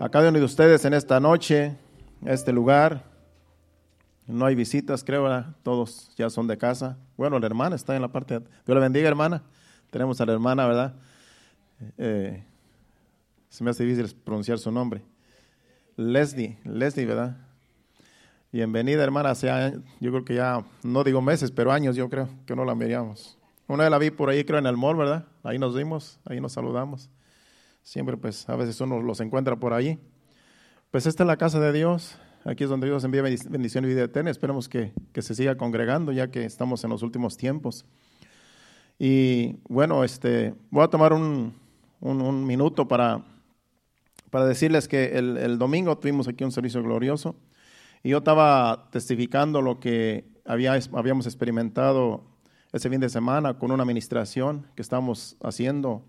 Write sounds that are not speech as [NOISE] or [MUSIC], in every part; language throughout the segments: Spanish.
a cada uno de ustedes en esta noche, este lugar. No hay visitas, creo, todos ya son de casa. Bueno, la hermana está en la parte. Dios la bendiga, hermana. Tenemos a la hermana, ¿verdad? Eh, se me hace difícil pronunciar su nombre. Leslie, Leslie, ¿verdad? Bienvenida, hermana. Hace, yo creo que ya, no digo meses, pero años, yo creo que no la miramos. Una vez la vi por ahí, creo, en el mall, ¿verdad? Ahí nos vimos, ahí nos saludamos. Siempre, pues, a veces uno los encuentra por allí. Pues esta es la casa de Dios. Aquí es donde Dios envía bendición y vida eterna. Esperemos que, se siga congregando ya que estamos en los últimos tiempos. Y bueno, este, voy a tomar un, minuto para, para decirles que el, domingo tuvimos aquí un servicio glorioso y yo estaba testificando lo que había, habíamos experimentado ese fin de semana con una administración que estamos haciendo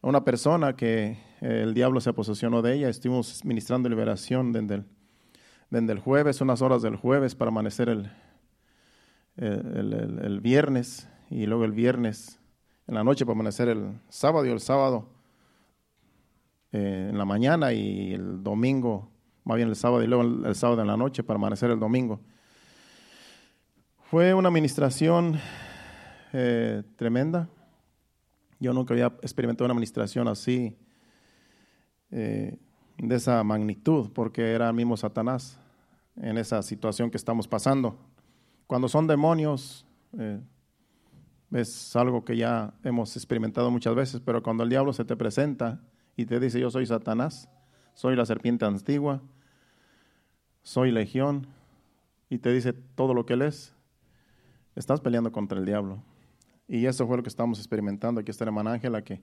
una persona que eh, el diablo se posesionó de ella. Estuvimos ministrando liberación desde el, desde el jueves, unas horas del jueves para amanecer el, el, viernes y luego el viernes en la noche para amanecer el sábado y el sábado eh, en la mañana y el domingo, más bien el sábado y luego el, sábado en la noche para amanecer el domingo. Fue una administración eh, tremenda yo nunca había experimentado una administración así, eh, de esa magnitud, porque era el mismo Satanás en esa situación que estamos pasando. Cuando son demonios, eh, es algo que ya hemos experimentado muchas veces, pero cuando el diablo se te presenta y te dice, yo soy Satanás, soy la serpiente antigua, soy legión, y te dice todo lo que él es, estás peleando contra el diablo. Y eso fue lo que estamos experimentando. Aquí está la hermana Ángela que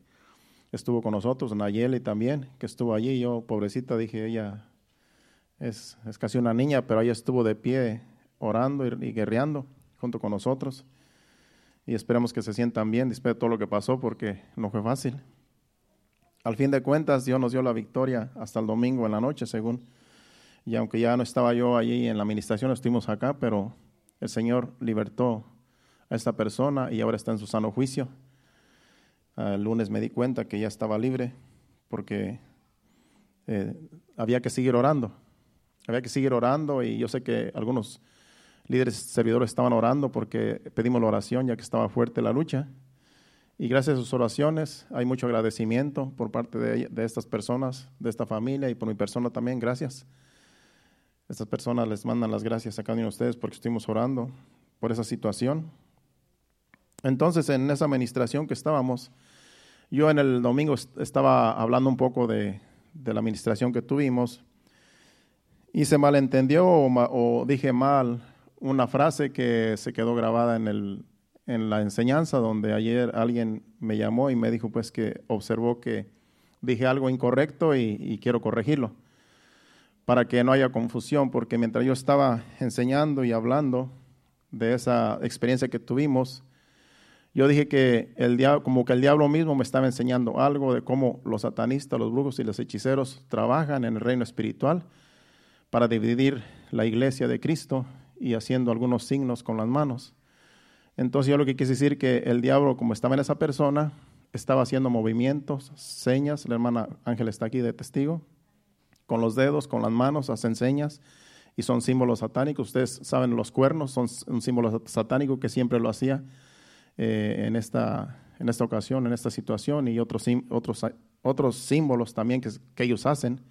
estuvo con nosotros, Nayeli también, que estuvo allí. Yo, pobrecita, dije, ella es, es casi una niña, pero ella estuvo de pie orando y, guerreando junto con nosotros. Y esperamos que se sientan bien después de todo lo que pasó, porque no fue fácil. Al fin de cuentas, Dios nos dio la victoria hasta el domingo en la noche, según. Y aunque ya no estaba yo allí en la administración, estuvimos acá, pero el Señor libertó a esta persona y ahora está en su sano juicio. El lunes me di cuenta que ya estaba libre porque eh, había que seguir orando. Había que seguir orando y yo sé que algunos líderes servidores estaban orando porque pedimos la oración ya que estaba fuerte la lucha. Y gracias a sus oraciones hay mucho agradecimiento por parte de, de estas personas, de esta familia y por mi persona también. Gracias. Estas personas les mandan las gracias a cada uno de ustedes porque estuvimos orando por esa situación. Entonces, en esa administración que estábamos, yo en el domingo estaba hablando un poco de, la administración que tuvimos y se malentendió o, dije mal una frase que se quedó grabada en, la enseñanza, donde ayer alguien me llamó y me dijo pues que observó que dije algo incorrecto y quiero corregirlo para que no haya confusión, porque mientras yo estaba enseñando y hablando de esa experiencia que tuvimos, yo dije que el diablo, como que el diablo mismo me estaba enseñando algo de cómo los satanistas, los brujos y los hechiceros trabajan en el reino espiritual para dividir la iglesia de Cristo y haciendo algunos signos con las manos. Entonces yo lo que quise decir que el diablo, como estaba en esa persona, estaba haciendo movimientos, señas, la hermana Ángel está aquí de testigo, con los dedos, con las manos, hacen señas y son símbolos satánicos. Ustedes saben los cuernos, son un símbolo satánico que siempre lo hacía eh, en, esta, en esta ocasión, en esta situación, y otros, otros, otros símbolos también que, que ellos hacen,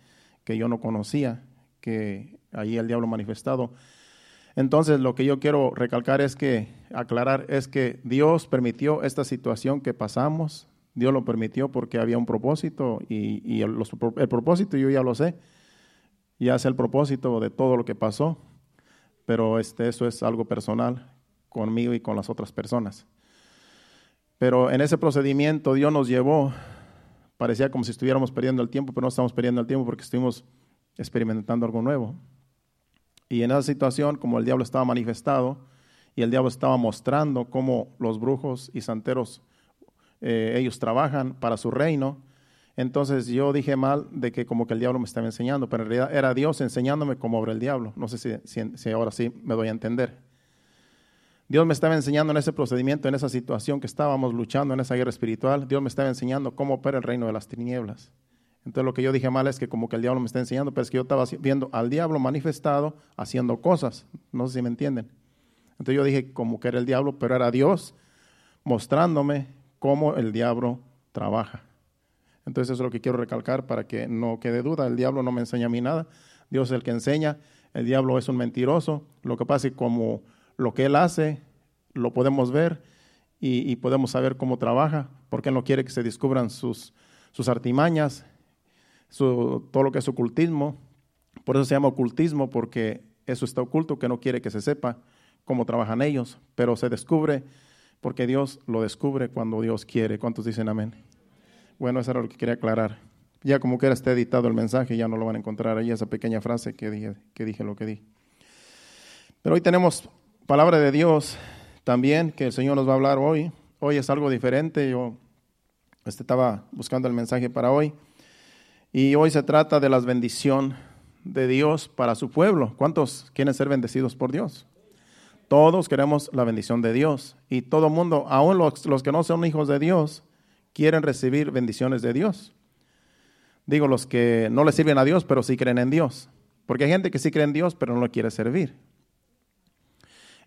que yo no conocía, que ahí el diablo manifestado. Entonces, lo que yo quiero recalcar es que, aclarar, es que Dios permitió esta situación que pasamos, Dios lo permitió porque había un propósito y, y el, el, propósito yo ya lo sé, ya sé el propósito de todo lo que pasó, pero este, eso es algo personal conmigo y con las otras personas. Pero en ese procedimiento Dios nos llevó, parecía como si estuviéramos perdiendo el tiempo, pero no estamos perdiendo el tiempo porque estuvimos experimentando algo nuevo. Y en esa situación, como el diablo estaba manifestado y el diablo estaba mostrando cómo los brujos y santeros, eh, ellos trabajan para su reino, entonces yo dije mal de que como que el diablo me estaba enseñando, pero en realidad era Dios enseñándome cómo obra el diablo. No sé si ahora sí me doy a entender. Dios me estaba enseñando en ese procedimiento, en esa situación que estábamos luchando, en esa guerra espiritual. Dios me estaba enseñando cómo opera el reino de las tinieblas. Entonces lo que yo dije mal es que como que el diablo me está enseñando, pero es que yo estaba viendo al diablo manifestado haciendo cosas. No sé si me entienden. Entonces yo dije como que era el diablo, pero era Dios mostrándome cómo el diablo trabaja. Entonces eso es lo que quiero recalcar para que no quede duda. El diablo no me enseña a mí nada. Dios es el que enseña. El diablo es un mentiroso. Lo que pasa es que como lo que él hace, lo podemos ver y, podemos saber cómo trabaja, porque él no quiere que se descubran sus, sus artimañas, todo lo que es ocultismo. Por eso se llama ocultismo, porque eso está oculto, que no quiere que se sepa cómo trabajan ellos, pero se descubre porque Dios lo descubre cuando Dios quiere. ¿Cuántos dicen amén? Bueno, eso era lo que quería aclarar. Ya como que era esté editado el mensaje, ya no lo van a encontrar ahí, esa pequeña frase que dije, que dije lo que di. Pero hoy tenemos palabra de Dios también, que el Señor nos va a hablar hoy. Hoy es algo diferente. Yo este, estaba buscando el mensaje para hoy. Y hoy se trata de la bendición de Dios para su pueblo. ¿Cuántos quieren ser bendecidos por Dios? Todos queremos la bendición de Dios. Y todo mundo, aún los, los que no son hijos de Dios, quieren recibir bendiciones de Dios. Digo, los que no le sirven a Dios, pero sí creen en Dios. Porque hay gente que sí cree en Dios, pero no lo quiere servir.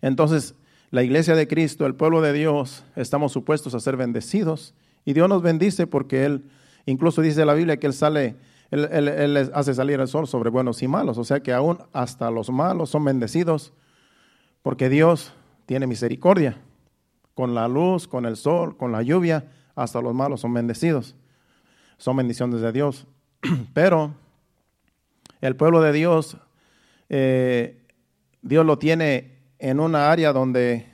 Entonces, la iglesia de Cristo, el pueblo de Dios, estamos supuestos a ser bendecidos. Y Dios nos bendice porque Él, incluso dice la Biblia que Él sale, él, él, hace salir el sol sobre buenos y malos. O sea que aún hasta los malos son bendecidos porque Dios tiene misericordia. Con la luz, con el sol, con la lluvia, hasta los malos son bendecidos. Son bendiciones de Dios. [CLEARS THROAT] Pero el pueblo de Dios, eh, Dios lo tiene en una área donde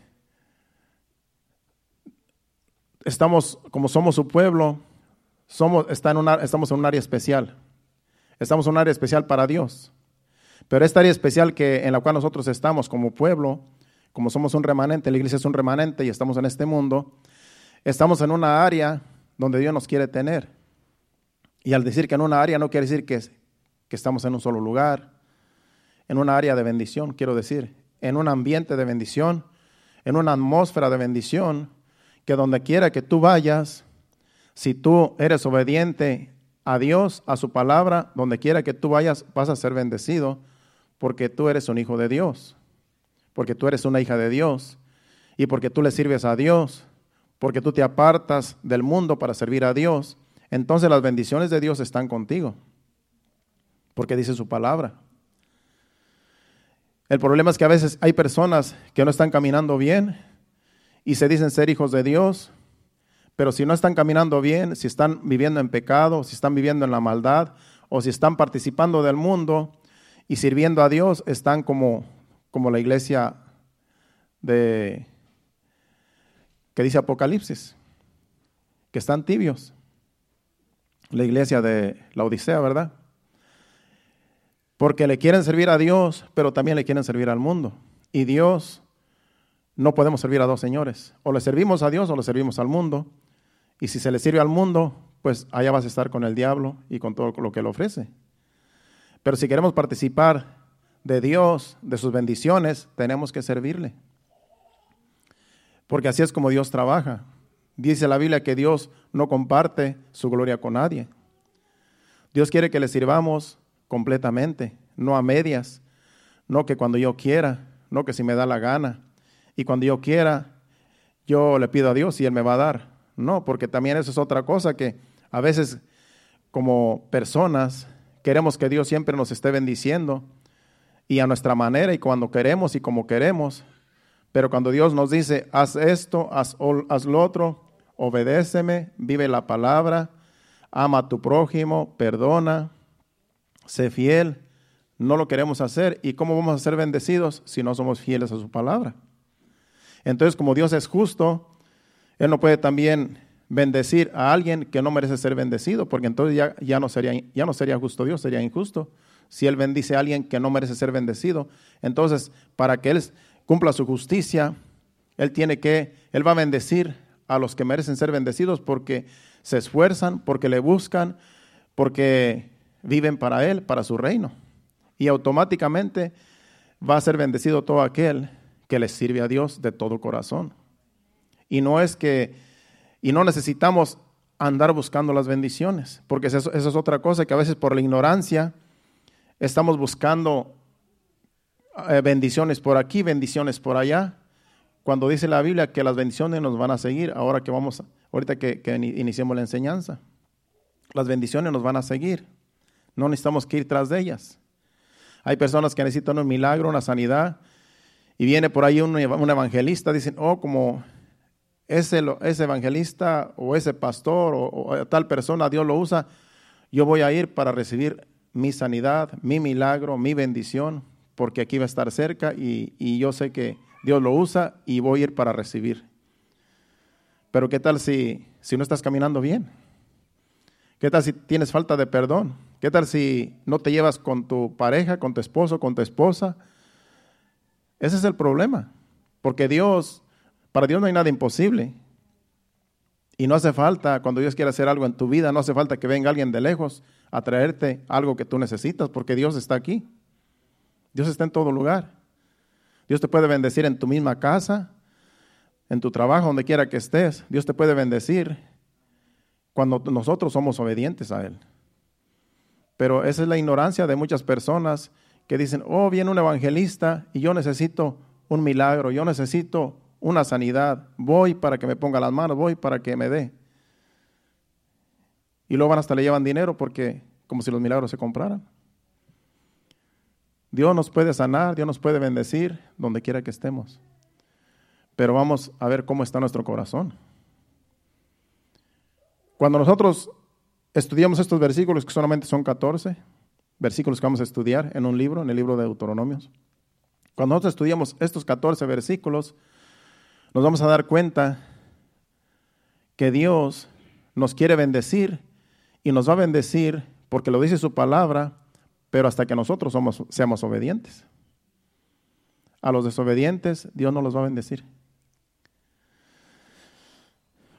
estamos, como somos su pueblo, somos, está en una, estamos en un área especial. Estamos en un área especial para Dios. Pero esta área especial que, en la cual nosotros estamos como pueblo, como somos un remanente, la iglesia es un remanente y estamos en este mundo, estamos en una área donde Dios nos quiere tener. Y al decir que en una área no quiere decir que, que estamos en un solo lugar, en una área de bendición, quiero decir, en un ambiente de bendición, en una atmósfera de bendición, que donde quiera que tú vayas, si tú eres obediente a Dios, a su palabra, donde quiera que tú vayas, vas a ser bendecido, porque tú eres un hijo de Dios, porque tú eres una hija de Dios, y porque tú le sirves a Dios, porque tú te apartas del mundo para servir a Dios, entonces las bendiciones de Dios están contigo, porque dice su palabra. El problema es que a veces hay personas que no están caminando bien y se dicen ser hijos de Dios, pero si no están caminando bien, si están viviendo en pecado, si están viviendo en la maldad o si están participando del mundo y sirviendo a Dios, están como, como la iglesia de que dice Apocalipsis, que están tibios. La iglesia de la Odisea, ¿verdad? Porque le quieren servir a Dios, pero también le quieren servir al mundo. Y Dios no podemos servir a dos señores. O le servimos a Dios o le servimos al mundo. Y si se le sirve al mundo, pues allá vas a estar con el diablo y con todo lo que él ofrece. Pero si queremos participar de Dios, de sus bendiciones, tenemos que servirle. Porque así es como Dios trabaja. Dice la Biblia que Dios no comparte su gloria con nadie. Dios quiere que le sirvamos completamente, no a medias, no que cuando yo quiera, no que si me da la gana. Y cuando yo quiera, yo le pido a Dios y Él me va a dar. No, porque también eso es otra cosa que a veces como personas queremos que Dios siempre nos esté bendiciendo y a nuestra manera y cuando queremos y como queremos. Pero cuando Dios nos dice, haz esto, haz, haz lo otro, obedéceme, vive la palabra, ama a tu prójimo, perdona, sé fiel, no lo queremos hacer. ¿Y cómo vamos a ser bendecidos si no somos fieles a su palabra? Entonces, como Dios es justo, Él no puede también bendecir a alguien que no merece ser bendecido, porque entonces ya, ya, no, sería, ya no sería justo Dios, sería injusto. Si Él bendice a alguien que no merece ser bendecido, entonces para que Él cumpla su justicia, Él tiene que, Él va a bendecir a los que merecen ser bendecidos porque se esfuerzan, porque le buscan, porque viven para Él, para su reino. Y automáticamente va a ser bendecido todo aquel que le sirve a Dios de todo corazón. Y no es que, y no necesitamos andar buscando las bendiciones, porque eso, es otra cosa, que a veces por la ignorancia estamos buscando eh, bendiciones por aquí, bendiciones por allá, cuando dice la Biblia que las bendiciones nos van a seguir, ahora que vamos, ahorita que iniciemos la enseñanza, las bendiciones nos van a seguir, no necesitamos que ir tras de ellas. Hay personas que necesitan un milagro, una sanidad, y viene por ahí un, evangelista, dicen, oh, como ese, ese evangelista o ese pastor o, tal persona, Dios lo usa, yo voy a ir para recibir mi sanidad, mi milagro, mi bendición, porque aquí va a estar cerca y, y yo sé que Dios lo usa y voy a ir para recibir. Pero ¿qué tal si, si no estás caminando bien? ¿Qué tal si tienes falta de perdón? ¿Qué tal si no te llevas con tu pareja, con tu esposo, con tu esposa? Ese es el problema. Porque Dios, para Dios no hay nada imposible. Y no hace falta, cuando Dios quiere hacer algo en tu vida, no hace falta que venga alguien de lejos a traerte algo que tú necesitas, porque Dios está aquí. Dios está en todo lugar. Dios te puede bendecir en tu misma casa, en tu trabajo, donde quiera que estés. Dios te puede bendecir cuando nosotros somos obedientes a Él. Pero esa es la ignorancia de muchas personas que dicen, oh, viene un evangelista y yo necesito un milagro, yo necesito una sanidad, voy para que me ponga las manos, voy para que me dé. Y luego van hasta le llevan dinero porque como si los milagros se compraran. Dios nos puede sanar, Dios nos puede bendecir donde quiera que estemos. Pero vamos a ver cómo está nuestro corazón. Cuando nosotros estudiamos estos versículos, que solamente son 14, versículos que vamos a estudiar en un libro, en el libro de Deuteronomios, cuando nosotros estudiamos estos 14 versículos, nos vamos a dar cuenta que Dios nos quiere bendecir y nos va a bendecir porque lo dice su palabra, pero hasta que nosotros somos, seamos obedientes. A los desobedientes Dios no los va a bendecir.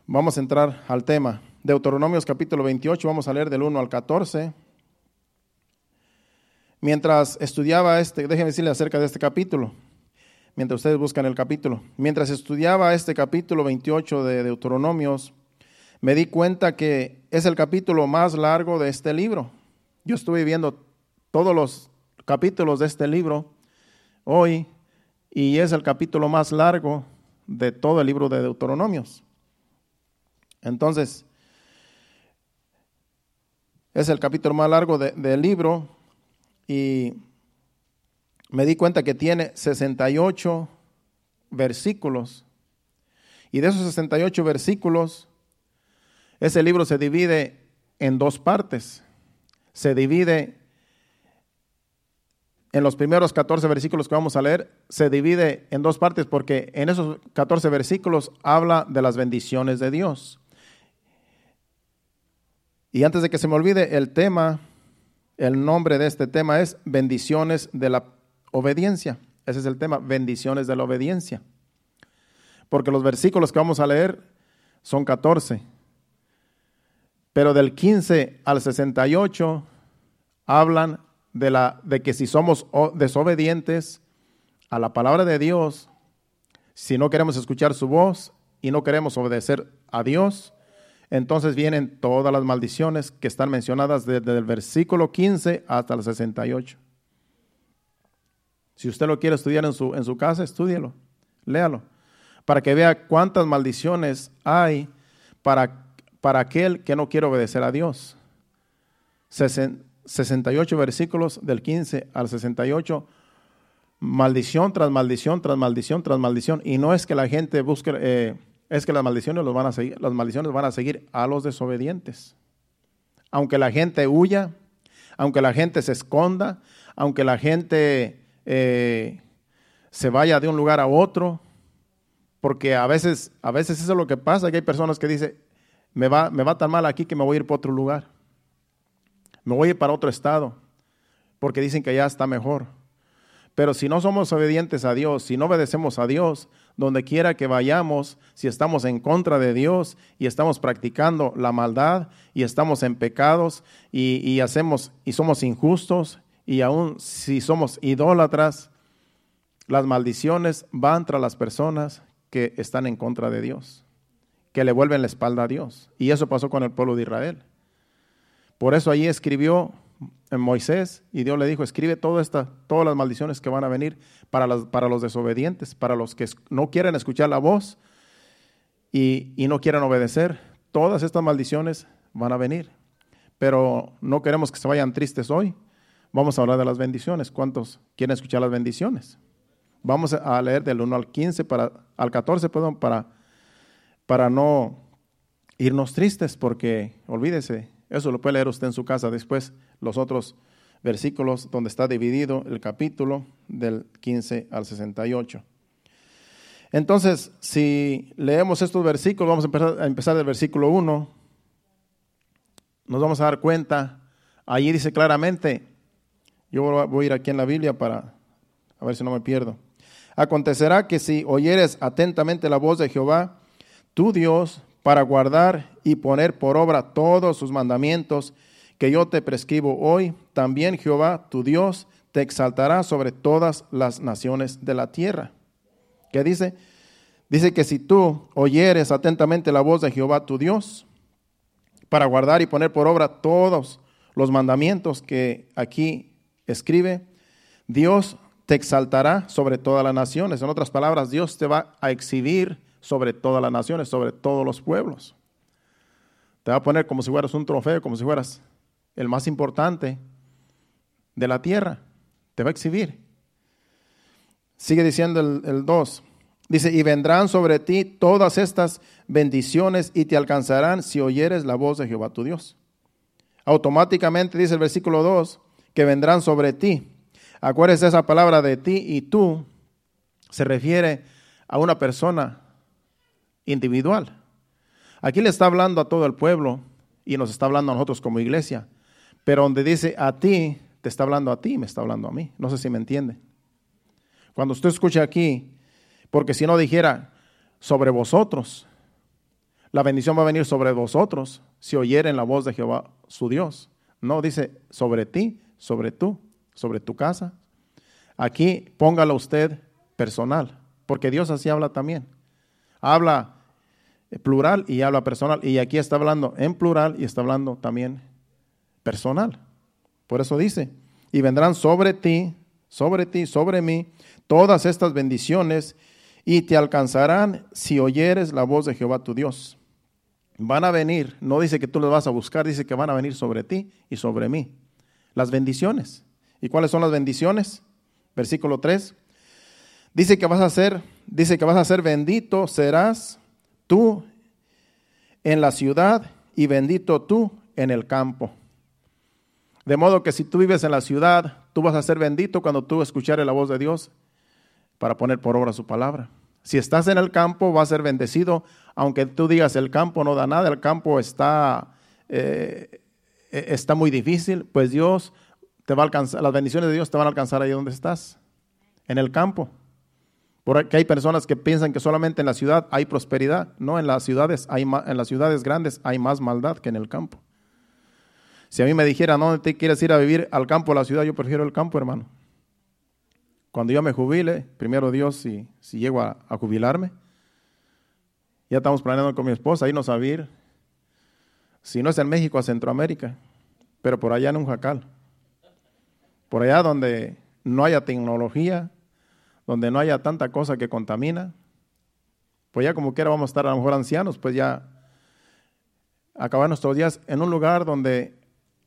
Vamos a entrar al tema. Deuteronomios capítulo 28, vamos a leer del 1 al 14. Mientras estudiaba este, déjenme decirle acerca de este capítulo, mientras ustedes buscan el capítulo, mientras estudiaba este capítulo 28 de Deuteronomios, me di cuenta que es el capítulo más largo de este libro. Yo estuve viendo todos los capítulos de este libro hoy y es el capítulo más largo de todo el libro de Deuteronomios. Entonces, es el capítulo más largo del libro y me di cuenta que tiene 68 versículos. Y de esos 68 versículos, ese libro se divide en dos partes. Se divide en los primeros 14 versículos que vamos a leer, se divide en dos partes porque en esos 14 versículos habla de las bendiciones de Dios. Y antes de que se me olvide, el tema, el nombre de este tema es bendiciones de la obediencia. Ese es el tema, bendiciones de la obediencia. Porque los versículos que vamos a leer son 14. Pero del 15 al 68 hablan de, la, de que si somos desobedientes a la palabra de Dios, si no queremos escuchar su voz y no queremos obedecer a Dios, entonces vienen todas las maldiciones que están mencionadas desde el versículo 15 hasta el 68. Si usted lo quiere estudiar en su, en su casa, estúdielo, léalo, para que vea cuántas maldiciones hay para, para aquel que no quiere obedecer a Dios. 68 versículos del 15 al 68, maldición tras maldición, tras maldición, tras maldición. Y no es que la gente busque... Eh, es que las maldiciones, los van a seguir, las maldiciones van a seguir a los desobedientes. Aunque la gente huya, aunque la gente se esconda, aunque la gente eh, se vaya de un lugar a otro, porque a veces, a veces eso es lo que pasa, que hay personas que dicen, me va, me va tan mal aquí que me voy a ir para otro lugar, me voy a ir para otro estado, porque dicen que ya está mejor. Pero si no somos obedientes a Dios, si no obedecemos a Dios, donde quiera que vayamos, si estamos en contra de Dios y estamos practicando la maldad y estamos en pecados y, hacemos y somos injustos y aún si somos idólatras, las maldiciones van tras las personas que están en contra de Dios, que le vuelven la espalda a Dios. Y eso pasó con el pueblo de Israel. Por eso ahí escribió Moisés y Dios le dijo, escribe todas las maldiciones que van a venir para, para los desobedientes, para los que no quieren escuchar la voz y, y no quieren obedecer. Todas estas maldiciones van a venir. Pero no queremos que se vayan tristes hoy. Vamos a hablar de las bendiciones. ¿Cuántos quieren escuchar las bendiciones? Vamos a leer del 1 al 15, para, al 14, perdón, para, para no irnos tristes, porque olvídese, eso lo puede leer usted en su casa después, los otros versículos donde está dividido el capítulo del 15 al 68. Entonces, si leemos estos versículos, vamos a empezar, a empezar del versículo 1, nos vamos a dar cuenta, allí dice claramente, yo voy a ir aquí en la Biblia para, a ver si no me pierdo. Acontecerá que si oyeres atentamente la voz de Jehová, tu Dios, para guardar y poner por obra todos sus mandamientos que yo te prescribo hoy, también Jehová, tu Dios, te exaltará sobre todas las naciones de la tierra. ¿Qué dice? Dice que si tú oyeres atentamente la voz de Jehová, tu Dios, para guardar y poner por obra todos los mandamientos que aquí escribe, Dios te exaltará sobre todas las naciones. En otras palabras, Dios te va a exhibir sobre todas las naciones, sobre todos los pueblos. Te va a poner como si fueras un trofeo, como si fueras el más importante de la tierra. Te va a exhibir. Sigue diciendo el 2. Dice, y vendrán sobre ti todas estas bendiciones y te alcanzarán si oyeres la voz de Jehová tu Dios. Automáticamente dice el versículo 2, que vendrán sobre ti. Acuérdese esa palabra de ti y tú se refiere a una persona individual. Aquí le está hablando a todo el pueblo y nos está hablando a nosotros como iglesia. Pero donde dice a ti, te está hablando a ti, me está hablando a mí. No sé si me entiende. Cuando usted escucha aquí, porque si no dijera sobre vosotros, la bendición va a venir sobre vosotros si oyeren la voz de Jehová su Dios. No, dice sobre ti, sobre tú, sobre tu casa. Aquí póngalo usted personal, porque Dios así habla también. Habla plural y habla personal. Y aquí está hablando en plural y está hablando también personal. Por eso dice, y vendrán sobre ti, sobre ti, sobre mí, todas estas bendiciones y te alcanzarán si oyeres la voz de Jehová tu Dios. Van a venir, no dice que tú los vas a buscar, dice que van a venir sobre ti y sobre mí. Las bendiciones. ¿Y cuáles son las bendiciones? Versículo 3. Dice que vas a ser, dice que vas a ser bendito serás tú en la ciudad y bendito tú en el campo. De modo que si tú vives en la ciudad, tú vas a ser bendito cuando tú escuchares la voz de Dios para poner por obra su palabra. Si estás en el campo, vas a ser bendecido, aunque tú digas el campo no da nada, el campo está, eh, está muy difícil, pues Dios te va a alcanzar, las bendiciones de Dios te van a alcanzar ahí donde estás, en el campo. Porque hay personas que piensan que solamente en la ciudad hay prosperidad. No, en las ciudades, hay en las ciudades grandes hay más maldad que en el campo. Si a mí me dijera, ¿dónde te quieres ir a vivir al campo a la ciudad? Yo prefiero el campo, hermano. Cuando yo me jubile, primero Dios, si, si llego a, jubilarme, ya estamos planeando con mi esposa irnos a vivir, si no es en México, a Centroamérica, pero por allá en un jacal. Por allá donde no haya tecnología, donde no haya tanta cosa que contamina, pues ya como quiera vamos a estar a lo mejor ancianos, pues ya acabar nuestros días en un lugar donde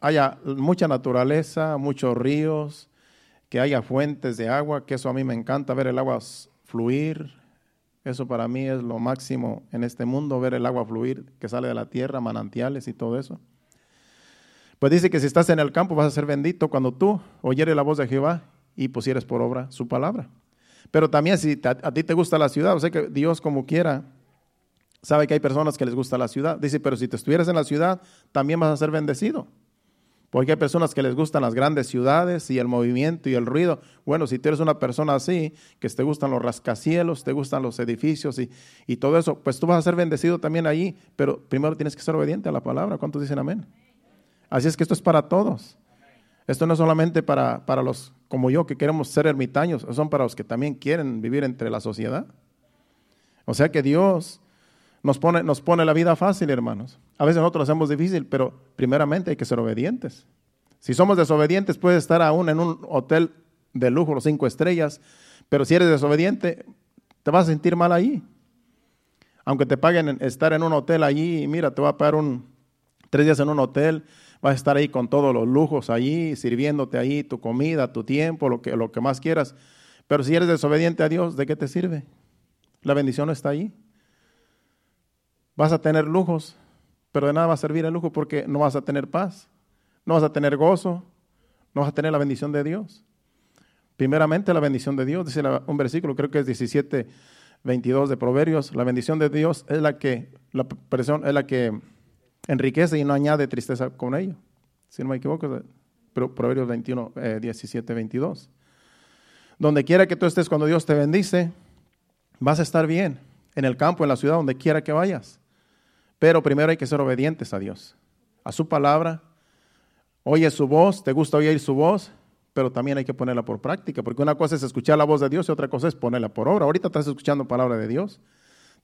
haya mucha naturaleza, muchos ríos, que haya fuentes de agua, que eso a mí me encanta, ver el agua fluir. Eso para mí es lo máximo en este mundo, ver el agua fluir que sale de la tierra, manantiales y todo eso. Pues dice que si estás en el campo vas a ser bendito cuando tú oyeres la voz de Jehová y pusieres por obra su palabra. Pero también si a, ti te gusta la ciudad, o sea que Dios como quiera, sabe que hay personas que les gusta la ciudad. Dice, pero si te estuvieras en la ciudad, también vas a ser bendecido. Porque hay personas que les gustan las grandes ciudades y el movimiento y el ruido. Bueno, si tú eres una persona así, que te gustan los rascacielos, te gustan los edificios y, y todo eso, pues tú vas a ser bendecido también allí, pero primero tienes que ser obediente a la palabra. ¿Cuántos dicen amén? Así es que esto es para todos. Esto no es solamente para, para los como yo que queremos ser ermitaños, son para los que también quieren vivir entre la sociedad. O sea que Dios Nos pone, nos pone la vida fácil, hermanos. A veces nosotros lo hacemos difícil, pero primeramente hay que ser obedientes. Si somos desobedientes, puedes estar aún en un hotel de lujo, cinco estrellas, pero si eres desobediente, te vas a sentir mal ahí. Aunque te paguen estar en un hotel allí, mira, te va a pagar un, tres días en un hotel, vas a estar ahí con todos los lujos allí, sirviéndote ahí tu comida, tu tiempo, lo que, lo que más quieras. Pero si eres desobediente a Dios, ¿de qué te sirve? La bendición está ahí. Vas a tener lujos, pero de nada va a servir el lujo porque no vas a tener paz, no vas a tener gozo, no vas a tener la bendición de Dios. Primeramente la bendición de Dios, dice un versículo, creo que es 17, 22 de Proverbios, la bendición de Dios es la que, la es la que enriquece y no añade tristeza con ello. Si no me equivoco, Proverbios 21, 17, 22. Donde quiera que tú estés cuando Dios te bendice, vas a estar bien, en el campo, en la ciudad, donde quiera que vayas. Pero primero hay que ser obedientes a Dios, a su palabra. Oye su voz, te gusta oír su voz, pero también hay que ponerla por práctica, porque una cosa es escuchar la voz de Dios y otra cosa es ponerla por obra. Ahorita estás escuchando palabra de Dios,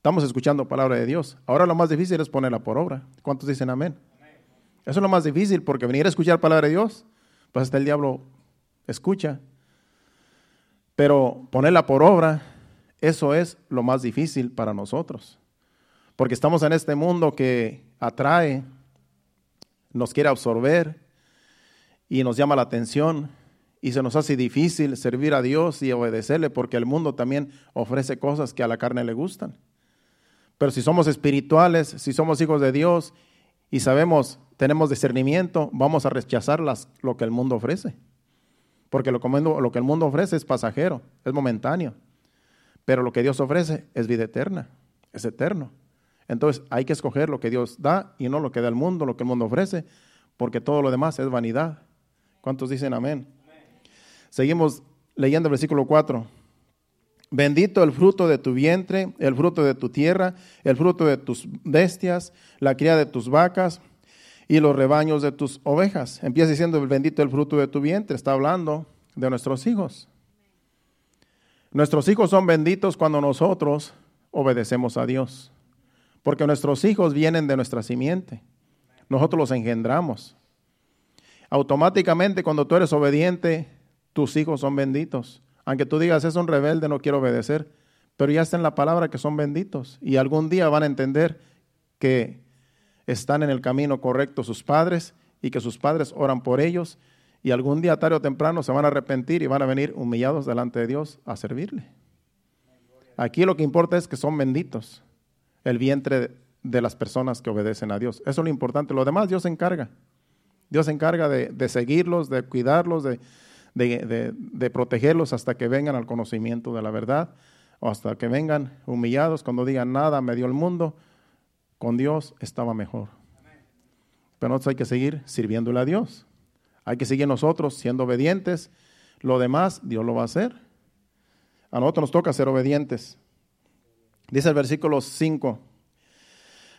estamos escuchando palabra de Dios. Ahora lo más difícil es ponerla por obra. ¿Cuántos dicen amén? Eso es lo más difícil, porque venir a escuchar palabra de Dios, pues hasta el diablo escucha. Pero ponerla por obra, eso es lo más difícil para nosotros. Porque estamos en este mundo que atrae, nos quiere absorber y nos llama la atención y se nos hace difícil servir a Dios y obedecerle porque el mundo también ofrece cosas que a la carne le gustan. Pero si somos espirituales, si somos hijos de Dios y sabemos, tenemos discernimiento, vamos a rechazar lo que el mundo ofrece. Porque lo, lo que el mundo ofrece es pasajero, es momentáneo. Pero lo que Dios ofrece es vida eterna, es eterno. Entonces hay que escoger lo que Dios da y no lo que da el mundo, lo que el mundo ofrece, porque todo lo demás es vanidad. ¿Cuántos dicen amén? Seguimos leyendo el versículo 4. Bendito el fruto de tu vientre, el fruto de tu tierra, el fruto de tus bestias, la cría de tus vacas y los rebaños de tus ovejas. Empieza diciendo, bendito el fruto de tu vientre. Está hablando de nuestros hijos. Nuestros hijos son benditos cuando nosotros obedecemos a Dios. Porque nuestros hijos vienen de nuestra simiente. Nosotros los engendramos. Automáticamente cuando tú eres obediente, tus hijos son benditos. Aunque tú digas, es un rebelde, no quiero obedecer, pero ya está en la palabra que son benditos. Y algún día van a entender que están en el camino correcto sus padres y que sus padres oran por ellos. Y algún día, tarde o temprano, se van a arrepentir y van a venir humillados delante de Dios a servirle. Aquí lo que importa es que son benditos, el vientre de las personas que obedecen a Dios. Eso es lo importante. Lo demás Dios se encarga. Dios se encarga de, de seguirlos, de cuidarlos, de, de, protegerlos hasta que vengan al conocimiento de la verdad o hasta que vengan humillados cuando digan nada me dio el mundo, con Dios estaba mejor. Pero nosotros hay que seguir sirviéndole a Dios. Hay que seguir nosotros siendo obedientes. Lo demás Dios lo va a hacer. A nosotros nos toca ser obedientes. Dice el versículo 5.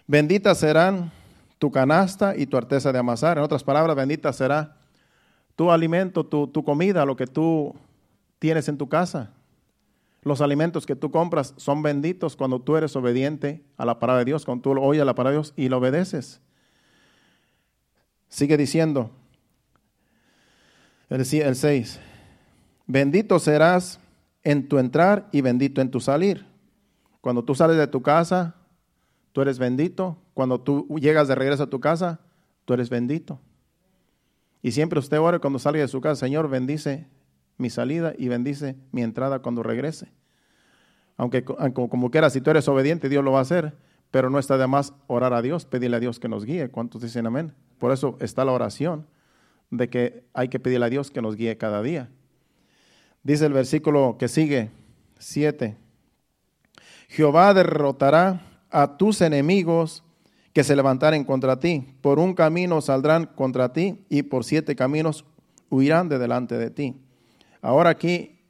Benditas serán tu canasta y tu arteza de amasar. En otras palabras, bendita será tu alimento, tu, comida, lo que tú tienes en tu casa. Los alimentos que tú compras son benditos cuando tú eres obediente a la palabra de Dios, cuando tú oyes la palabra de Dios y lo obedeces. Sigue diciendo el 6, bendito serás en tu entrar y bendito en tu salir. Cuando tú sales de tu casa, tú eres bendito. Cuando tú llegas de regreso a tu casa, tú eres bendito. Y siempre usted ora cuando salga de su casa, Señor, bendice mi salida y bendice mi entrada cuando regrese. Aunque como quiera, si tú eres obediente, Dios lo va a hacer, pero no está de más orar a Dios, pedirle a Dios que nos guíe. ¿Cuántos dicen amén? Por eso está la oración de que hay que pedirle a Dios que nos guíe cada día. Dice el versículo que sigue, 7. Jehová derrotará a tus enemigos que se levantaren contra ti. Por un camino saldrán contra ti y por siete caminos huirán de delante de ti. Ahora aquí,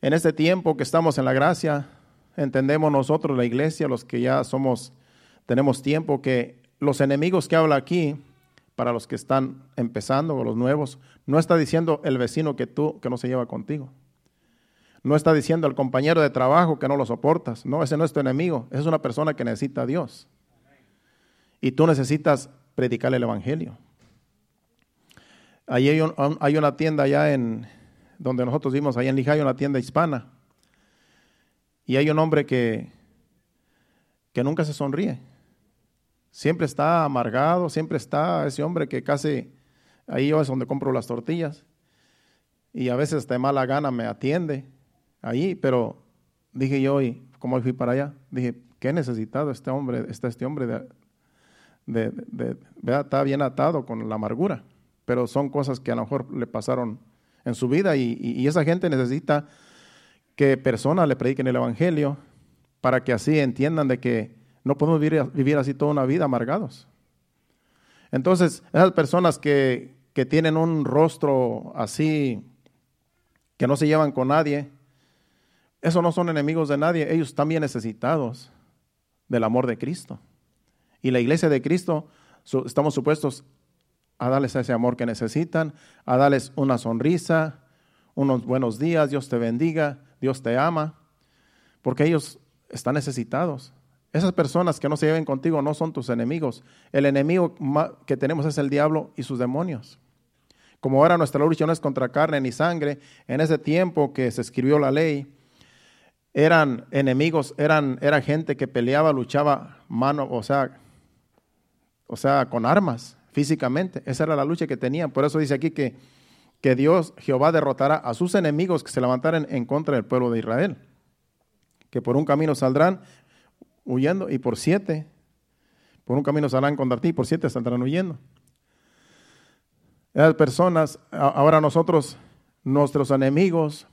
en este tiempo que estamos en la gracia, entendemos nosotros, la iglesia, los que ya somos, tenemos tiempo, que los enemigos que habla aquí, para los que están empezando o los nuevos, no está diciendo el vecino que tú, que no se lleva contigo. No está diciendo al compañero de trabajo que no lo soportas. No, ese no es tu enemigo. Es una persona que necesita a Dios. Y tú necesitas predicarle el Evangelio. Allí hay, una tienda allá en donde nosotros vimos, allá en Lija hay una tienda hispana. Y hay un hombre que, que nunca se sonríe. Siempre está amargado, siempre está ese hombre que casi, ahí yo es donde compro las tortillas. Y a veces de mala gana me atiende ahí, pero dije yo, y como fui para allá, dije, ¿qué necesitado este hombre, está este hombre de, de, de, está bien atado con la amargura? Pero son cosas que a lo mejor le pasaron en su vida y, y esa gente necesita que personas le prediquen el Evangelio para que así entiendan de que no podemos vivir, vivir así toda una vida amargados. Entonces, esas personas que, que tienen un rostro así, que no se llevan con nadie, esos no son enemigos de nadie, ellos están bien necesitados del amor de Cristo. Y la iglesia de Cristo estamos supuestos a darles ese amor que necesitan, a darles una sonrisa, unos buenos días, Dios te bendiga, Dios te ama, porque ellos están necesitados. Esas personas que no se lleven contigo no son tus enemigos. El enemigo que tenemos es el diablo y sus demonios. Como ahora nuestra lucha no es contra carne ni sangre, en ese tiempo que se escribió la ley, eran enemigos, eran, era gente que peleaba, luchaba mano, o sea, o sea, con armas, físicamente. Esa era la lucha que tenían. Por eso dice aquí que, que Dios, Jehová, derrotará a sus enemigos que se levantaran en contra del pueblo de Israel que por un camino saldrán huyendo y por siete, por un camino saldrán contra ti y por siete saldrán huyendo. Esas personas, ahora nosotros, nuestros enemigos,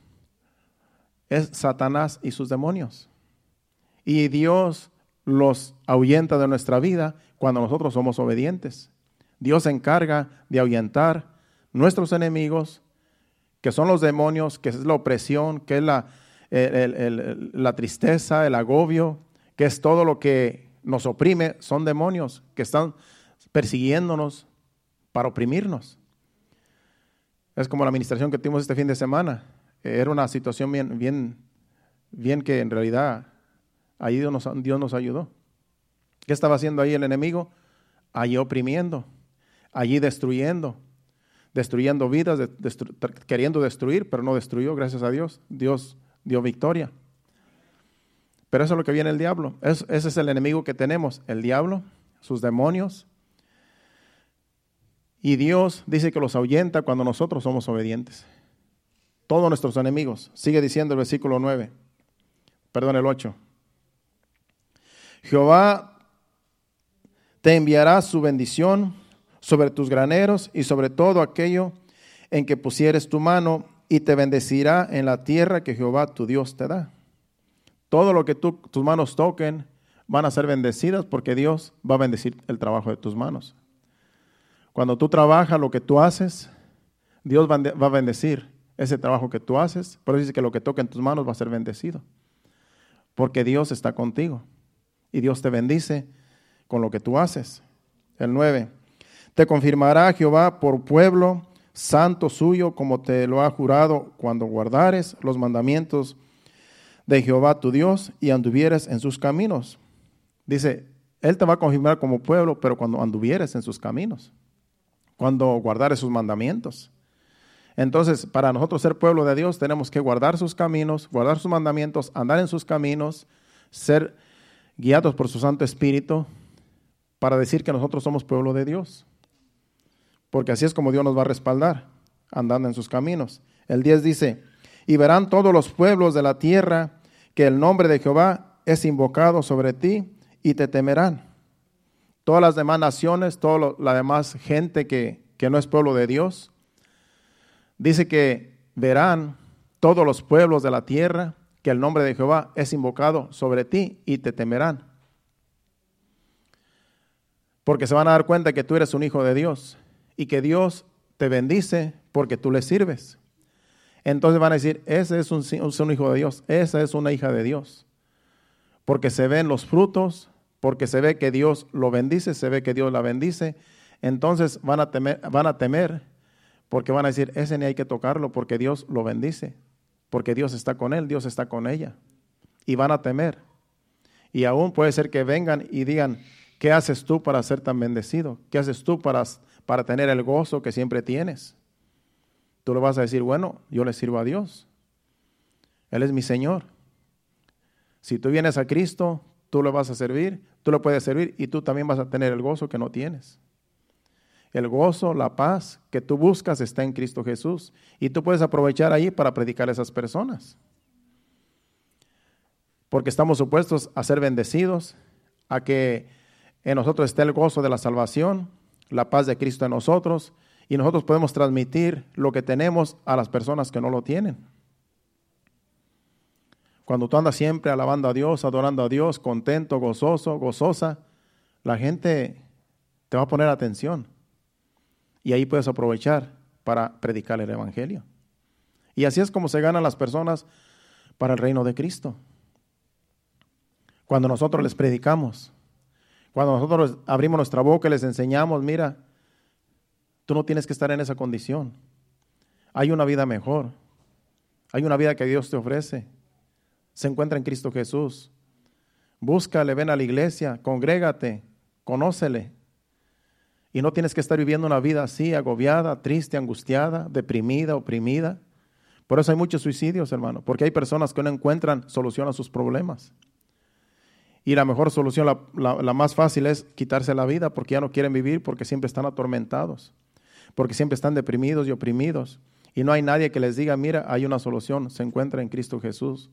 es Satanás y sus demonios. Y Dios los ahuyenta de nuestra vida cuando nosotros somos obedientes. Dios se encarga de ahuyentar nuestros enemigos, que son los demonios, que es la opresión, que es la, la tristeza, el agobio, que es todo lo que nos oprime, son demonios que están persiguiéndonos para oprimirnos. Es como la administración que tuvimos este fin de semana. Era una situación bien, bien, bien que en realidad ahí Dios nos, ayudó. ¿Qué estaba haciendo ahí el enemigo? Allí oprimiendo, allí destruyendo, destruyendo vidas, queriendo destruir, pero no destruyó, gracias a Dios. Dios dio victoria. Pero eso es lo que viene el diablo. ese es el enemigo que tenemos, el diablo, sus demonios. Y Dios dice que los ahuyenta cuando nosotros somos obedientes. Todos nuestros enemigos. Sigue diciendo el versículo 9. Perdón, el 8. Jehová te enviará su bendición sobre tus graneros y sobre todo aquello en que pusieres tu mano y te bendecirá en la tierra que Jehová tu Dios te da. Todo lo que tus manos toquen van a ser bendecidas porque Dios va a bendecir el trabajo de tus manos. Cuando tú trabajas lo que tú haces, Dios va a bendecir ese trabajo que tú haces. Por eso dice que lo que toque en tus manos va a ser bendecido. Porque Dios está contigo. Y Dios te bendice con lo que tú haces. El 9. Te confirmará Jehová por pueblo santo suyo, como te lo ha jurado cuando guardares los mandamientos de Jehová tu Dios y anduvieres en sus caminos. Dice, Él te va a confirmar como pueblo, pero cuando anduvieres en sus caminos, cuando guardares sus mandamientos. Entonces, para nosotros ser pueblo de Dios, tenemos que guardar sus caminos, guardar sus mandamientos, andar en sus caminos, ser guiados por su Santo Espíritu, para decir que nosotros somos pueblo de Dios porque así es como Dios nos va a respaldar, andando en sus caminos. El 10 dice, y verán todos los pueblos de la tierra que el nombre de Jehová es invocado sobre ti y te temerán. Todas las demás naciones, toda la demás gente que, que no es pueblo de Dios, dice que verán todos los pueblos de la tierra que el nombre de Jehová es invocado sobre ti y te temerán. Porque se van a dar cuenta que tú eres un hijo de Dios y que Dios te bendice porque tú le sirves. Entonces van a decir, ese es un, un, hijo de Dios, esa es una hija de Dios. Porque se ven los frutos, porque se ve que Dios lo bendice, se ve que Dios la bendice. Entonces van a temer, van a temer porque van a decir, ese ni hay que tocarlo porque Dios lo bendice. Porque Dios está con él, Dios está con ella. Y van a temer. Y aún puede ser que vengan y digan, ¿qué haces tú para ser tan bendecido? ¿Qué haces tú para, para tener el gozo que siempre tienes? Tú le vas a decir, bueno, yo le sirvo a Dios. Él es mi Señor. Si tú vienes a Cristo, tú le vas a servir, tú le puedes servir y tú también vas a tener el gozo que no tienes. El gozo, la paz que tú buscas está en Cristo Jesús. Y tú puedes aprovechar ahí para predicar a esas personas. Porque estamos supuestos a ser bendecidos, a que en nosotros esté el gozo de la salvación, la paz de Cristo en nosotros, y nosotros podemos transmitir lo que tenemos a las personas que no lo tienen. Cuando tú andas siempre alabando a Dios, adorando a Dios, contento, gozoso, gozosa, la gente te va a poner atención. Y ahí puedes aprovechar para predicar el Evangelio. Y así es como se ganan las personas para el reino de Cristo. Cuando nosotros les predicamos, cuando nosotros abrimos nuestra boca y les enseñamos, mira, tú no tienes que estar en esa condición. Hay una vida mejor. Hay una vida que Dios te ofrece. Se encuentra en Cristo Jesús. Búscale, ven a la iglesia, congrégate, conócele. Y no tienes que estar viviendo una vida así, agobiada, triste, angustiada, deprimida, oprimida. Por eso hay muchos suicidios, hermano, porque hay personas que no encuentran solución a sus problemas. Y la mejor solución, la, más fácil es quitarse la vida porque ya no quieren vivir, porque siempre están atormentados, porque siempre están deprimidos y oprimidos. Y no hay nadie que les diga, mira, hay una solución, se encuentra en Cristo Jesús.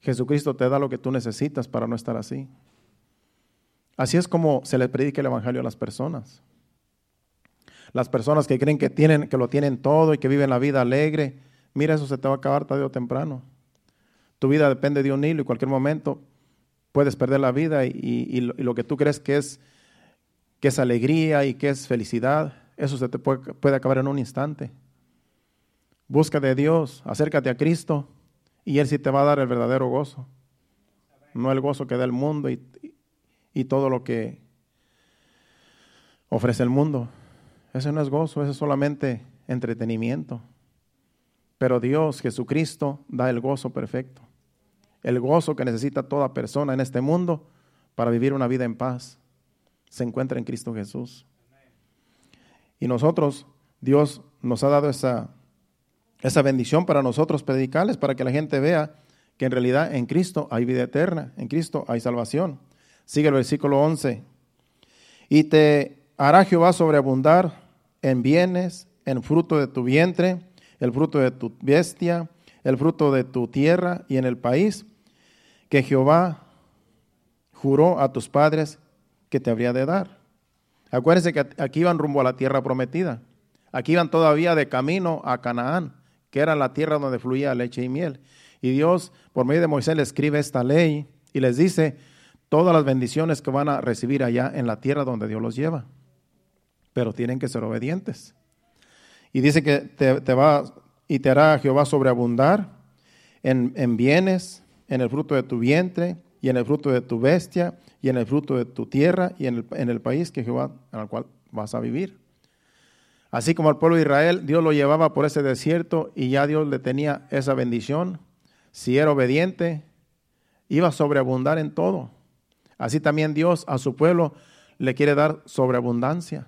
Jesucristo te da lo que tú necesitas para no estar así. Así es como se le predica el Evangelio a las personas. Las personas que creen que, tienen, que lo tienen todo y que viven la vida alegre, mira, eso se te va a acabar tarde o temprano. Tu vida depende de un hilo y cualquier momento puedes perder la vida y, lo, que tú crees que es, que es alegría y que es felicidad, eso se te puede, puede acabar en un instante. Busca de Dios, acércate a Cristo y Él sí te va a dar el verdadero gozo. No el gozo que da el mundo y, y todo lo que ofrece el mundo. Ese no es gozo, ese es solamente entretenimiento. Pero Dios, Jesucristo, da el gozo perfecto. El gozo que necesita toda persona en este mundo para vivir una vida en paz. Se encuentra en Cristo Jesús. Y nosotros, Dios nos ha dado esa, esa bendición para nosotros predicarles, para que la gente vea que en realidad en Cristo hay vida eterna, en Cristo hay salvación. Sigue el versículo 11. Y te hará Jehová sobreabundar en bienes, en fruto de tu vientre, el fruto de tu bestia, el fruto de tu tierra y en el país que Jehová juró a tus padres que te habría de dar. Acuérdense que aquí iban rumbo a la tierra prometida. Aquí iban todavía de camino a Canaán, que era la tierra donde fluía leche y miel. Y Dios, por medio de Moisés, le escribe esta ley y les dice todas las bendiciones que van a recibir allá en la tierra donde Dios los lleva pero tienen que ser obedientes. Y dice que te, va y te hará Jehová sobreabundar en, en, bienes, en el fruto de tu vientre, y en el fruto de tu bestia, y en el fruto de tu tierra, y en el, en el país que Jehová, en el cual vas a vivir. Así como al pueblo de Israel, Dios lo llevaba por ese desierto y ya Dios le tenía esa bendición. Si era obediente, iba a sobreabundar en todo. Así también Dios a su pueblo le quiere dar sobreabundancia.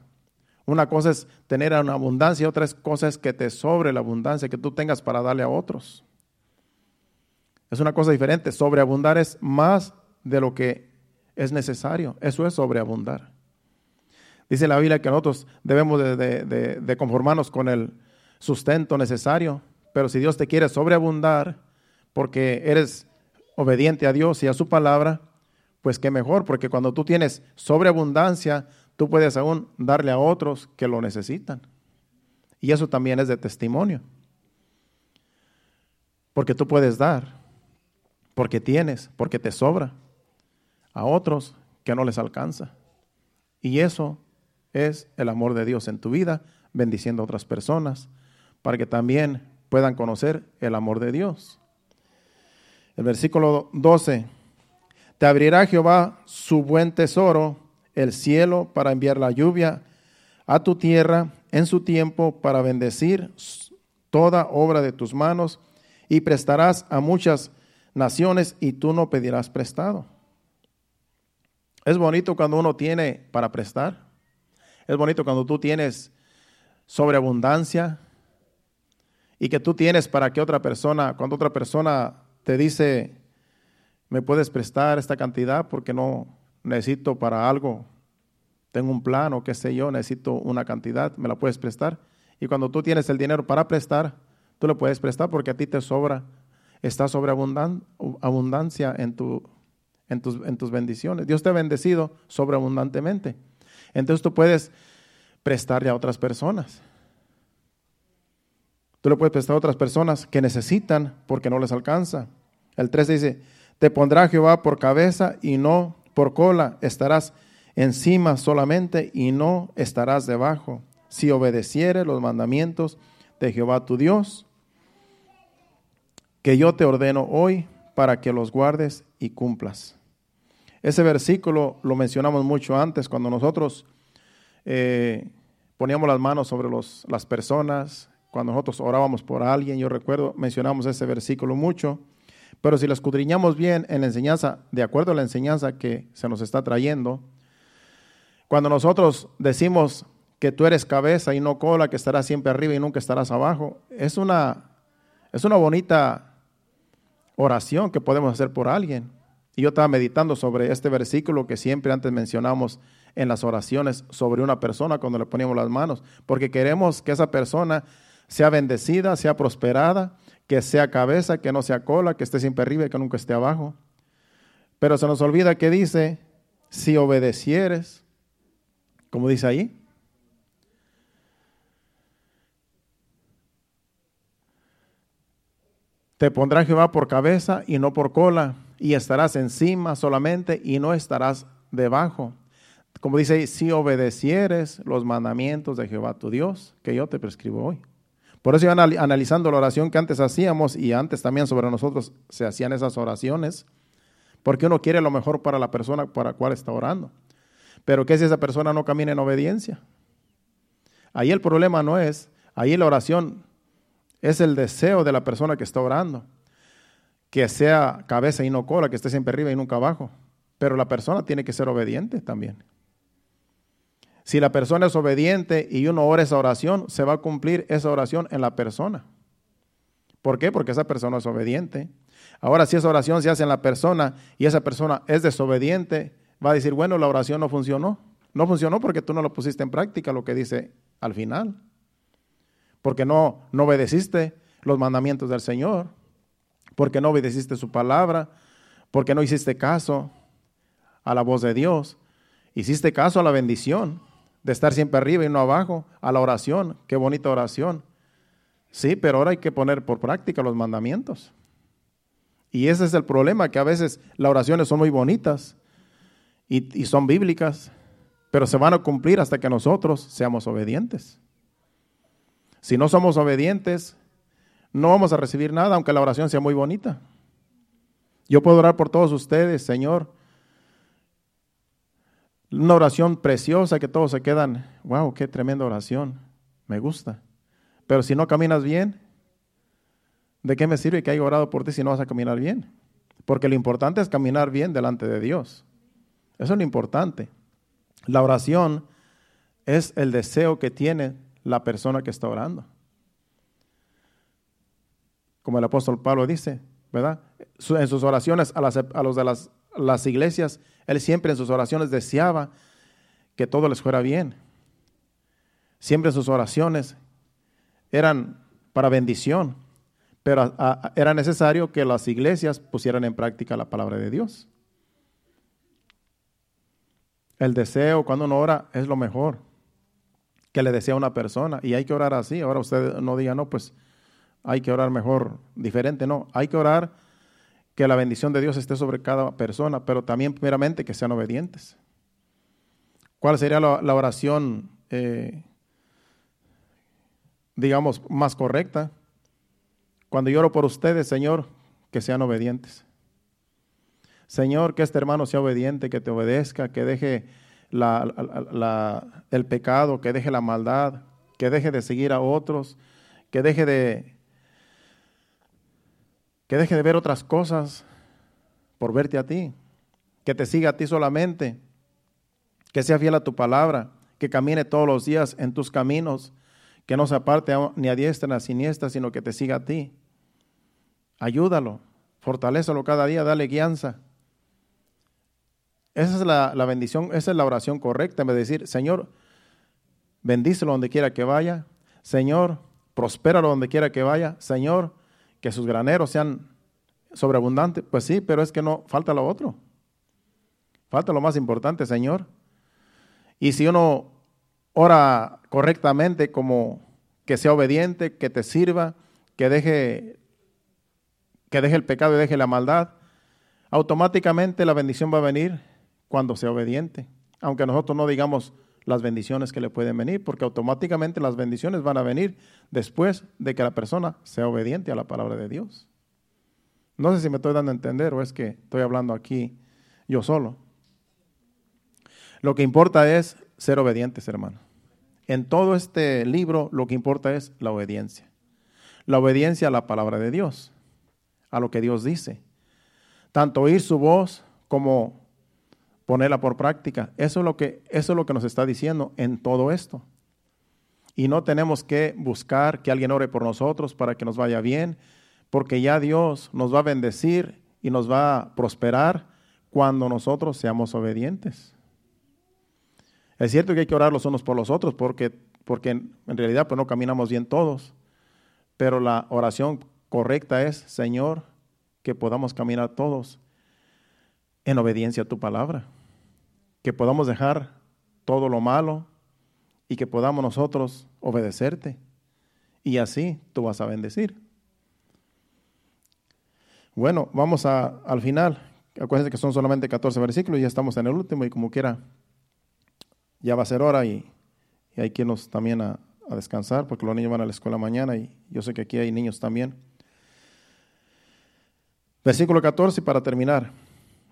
Una cosa es tener una abundancia, otra cosa es que te sobre la abundancia que tú tengas para darle a otros. Es una cosa diferente. Sobreabundar es más de lo que es necesario. Eso es sobreabundar. Dice la Biblia que nosotros debemos de, de, conformarnos con el sustento necesario, pero si Dios te quiere sobreabundar porque eres obediente a Dios y a su palabra, pues qué mejor, porque cuando tú tienes sobreabundancia, tú puedes aún darle a otros que lo necesitan. Y eso también es de testimonio. Porque tú puedes dar, porque tienes, porque te sobra a otros que no les alcanza. Y eso es el amor de Dios en tu vida, bendiciendo a otras personas, para que también puedan conocer el amor de Dios. El versículo 12, te abrirá Jehová su buen tesoro el cielo para enviar la lluvia a tu tierra en su tiempo para bendecir toda obra de tus manos y prestarás a muchas naciones y tú no pedirás prestado. Es bonito cuando uno tiene para prestar. Es bonito cuando tú tienes sobreabundancia y que tú tienes para que otra persona, cuando otra persona te dice, me puedes prestar esta cantidad porque no necesito para algo, tengo un plan o qué sé yo, necesito una cantidad, me la puedes prestar. Y cuando tú tienes el dinero para prestar, tú lo puedes prestar porque a ti te sobra, está sobreabundancia en, tu, en, tus, en tus bendiciones. Dios te ha bendecido sobreabundantemente. Entonces tú puedes prestarle a otras personas. Tú le puedes prestar a otras personas que necesitan porque no les alcanza. El 13 dice, te pondrá Jehová por cabeza y no por cola, estarás encima solamente y no estarás debajo, si obedecieres los mandamientos de Jehová tu Dios, que yo te ordeno hoy para que los guardes y cumplas. Ese versículo lo mencionamos mucho antes, cuando nosotros eh, poníamos las manos sobre los, las personas, cuando nosotros orábamos por alguien, yo recuerdo, mencionamos ese versículo mucho, pero si lo escudriñamos bien en la enseñanza, de acuerdo a la enseñanza que se nos está trayendo, cuando nosotros decimos que tú eres cabeza y no cola, que estarás siempre arriba y nunca estarás abajo, es una, es una bonita oración que podemos hacer por alguien. Y yo estaba meditando sobre este versículo que siempre antes mencionamos en las oraciones sobre una persona cuando le poníamos las manos, porque queremos que esa persona sea bendecida, sea prosperada, que sea cabeza, que no sea cola, que esté siempre arriba y que nunca esté abajo. Pero se nos olvida que dice, si obedecieres, como dice ahí, te pondrá Jehová por cabeza y no por cola, y estarás encima solamente y no estarás debajo. Como dice, si obedecieres los mandamientos de Jehová tu Dios, que yo te prescribo hoy. Por eso iban analizando la oración que antes hacíamos y antes también sobre nosotros se hacían esas oraciones, porque uno quiere lo mejor para la persona para la cual está orando. Pero ¿qué si esa persona no camina en obediencia? Ahí el problema no es, ahí la oración es el deseo de la persona que está orando, que sea cabeza y no cola, que esté siempre arriba y nunca abajo. Pero la persona tiene que ser obediente también. Si la persona es obediente y uno ora esa oración, se va a cumplir esa oración en la persona. ¿Por qué? Porque esa persona es obediente. Ahora, si esa oración se hace en la persona y esa persona es desobediente, va a decir, bueno, la oración no funcionó. No funcionó porque tú no lo pusiste en práctica, lo que dice al final. Porque no, no obedeciste los mandamientos del Señor. Porque no obedeciste su palabra. Porque no hiciste caso a la voz de Dios. Hiciste caso a la bendición de estar siempre arriba y no abajo, a la oración, qué bonita oración. Sí, pero ahora hay que poner por práctica los mandamientos. Y ese es el problema, que a veces las oraciones son muy bonitas y, y son bíblicas, pero se van a cumplir hasta que nosotros seamos obedientes. Si no somos obedientes, no vamos a recibir nada, aunque la oración sea muy bonita. Yo puedo orar por todos ustedes, Señor, una oración preciosa que todos se quedan, wow, qué tremenda oración, me gusta. Pero si no caminas bien, ¿de qué me sirve que haya orado por ti si no vas a caminar bien? Porque lo importante es caminar bien delante de Dios. Eso es lo importante. La oración es el deseo que tiene la persona que está orando. Como el apóstol Pablo dice, ¿verdad? En sus oraciones a, a los de las las iglesias, él siempre en sus oraciones deseaba que todo les fuera bien. Siempre sus oraciones eran para bendición, pero era necesario que las iglesias pusieran en práctica la palabra de Dios. El deseo cuando uno ora es lo mejor que le desea a una persona y hay que orar así. Ahora usted no diga, no, pues hay que orar mejor, diferente, no, hay que orar que la bendición de Dios esté sobre cada persona, pero también primeramente que sean obedientes. ¿Cuál sería la, oración, eh, digamos, más correcta? Cuando lloro por ustedes, Señor, que sean obedientes. Señor, que este hermano sea obediente, que te obedezca, que deje el pecado, que deje la maldad, que deje de seguir a otros, que deje de, que deje de ver otras cosas por verte a ti, que te siga a ti solamente, que sea fiel a tu palabra, que camine todos los días en tus caminos, que no se aparte ni a diestra ni a siniestra, sino que te siga a ti. Ayúdalo, fortalecelo cada día, dale guianza. Esa es la, bendición, esa es la oración correcta, en decir, Señor, bendícelo donde quiera que vaya, Señor, prospéralo donde quiera que vaya, Señor, que sus graneros sean sobreabundantes. Pues sí, pero es que no, falta lo otro. Falta lo más importante, Señor. Y si uno ora correctamente, como que sea obediente, que te sirva, que deje, que deje el pecado y deje la maldad, automáticamente la bendición va a venir cuando sea obediente. Aunque nosotros no digamos las bendiciones que le pueden venir, porque automáticamente las bendiciones van a venir después de que la persona sea obediente a la palabra de Dios. No sé si me estoy dando a entender o es que estoy hablando aquí yo solo. Lo que importa es ser obedientes, hermano. En todo este libro lo que importa es la obediencia. La obediencia a la palabra de Dios, a lo que Dios dice. Tanto oír su voz como ponerla por práctica. Eso es lo que, eso es lo que nos está diciendo en todo esto. Y no tenemos que buscar que alguien ore por nosotros para que nos vaya bien, porque ya Dios nos va a bendecir y nos va a prosperar cuando nosotros seamos obedientes. Es cierto que hay que orar los unos por los otros porque, porque en realidad pues no caminamos bien todos, pero la oración correcta es, Señor, que podamos caminar todos en obediencia a tu palabra, que podamos dejar todo lo malo y que podamos nosotros obedecerte y así tú vas a bendecir. Bueno, vamos a, al final. Acuérdense que son solamente 14 versículos y ya estamos en el último y como quiera ya va a ser hora y, hay que irnos también a, descansar porque los niños van a la escuela mañana y yo sé que aquí hay niños también. Versículo 14 para terminar.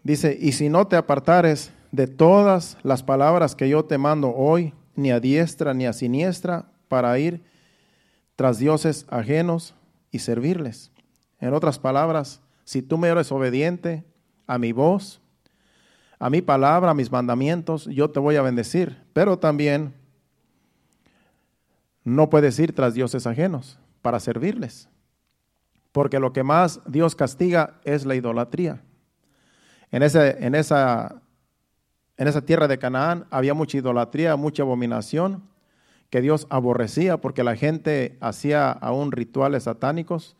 Dice, y si no te apartares de todas las palabras que yo te mando hoy, ni a diestra ni a siniestra, para ir tras dioses ajenos y servirles. En otras palabras, si tú me eres obediente a mi voz, a mi palabra, a mis mandamientos, yo te voy a bendecir. Pero también no puedes ir tras dioses ajenos para servirles. Porque lo que más Dios castiga es la idolatría. En, ese, en, esa, en esa tierra de Canaán había mucha idolatría, mucha abominación que Dios aborrecía porque la gente hacía aún rituales satánicos,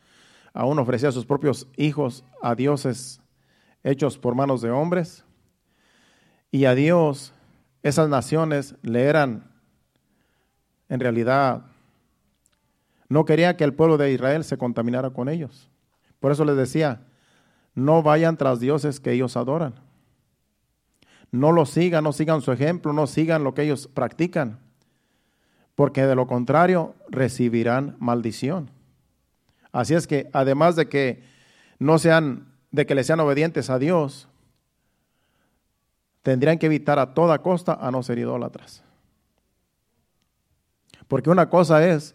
aún ofrecía a sus propios hijos a dioses hechos por manos de hombres. Y a Dios esas naciones le eran, en realidad, no quería que el pueblo de Israel se contaminara con ellos. Por eso les decía, no vayan tras dioses que ellos adoran. No los sigan, no sigan su ejemplo, no sigan lo que ellos practican, porque de lo contrario recibirán maldición. Así es que además de que no sean, de que le sean obedientes a Dios, tendrían que evitar a toda costa a no ser idólatras. Porque una cosa es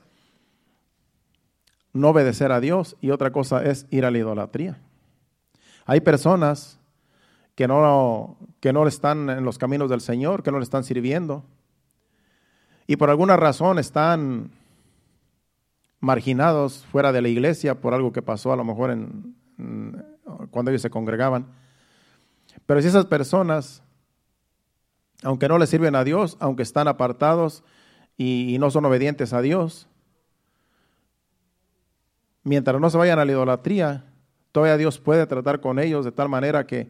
no obedecer a Dios y otra cosa es ir a la idolatría. Hay personas que no, que no están en los caminos del Señor, que no le están sirviendo y por alguna razón están marginados fuera de la iglesia por algo que pasó a lo mejor cuando ellos se congregaban. Pero si esas personas aunque no le sirven a Dios, aunque están apartados y, no son obedientes a Dios, mientras no se vayan a la idolatría, todavía Dios puede tratar con ellos de tal manera que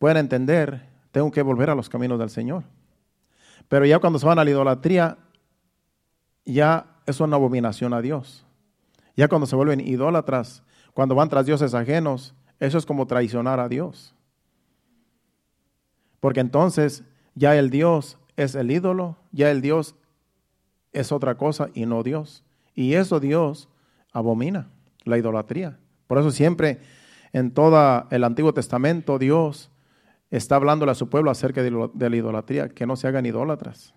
puedan entender, tengo que volver a los caminos del Señor. Pero ya cuando se van a la idolatría, ya es una abominación a Dios. Ya cuando se vuelven idólatras, cuando van tras dioses ajenos, eso es como traicionar a Dios. Porque entonces ya el Dios es el ídolo, ya el Dios es otra cosa y no Dios. Y eso Dios abomina, la idolatría. Por eso siempre en todo el Antiguo Testamento Dios está hablándole a su pueblo acerca de, la idolatría, que no se hagan idólatras.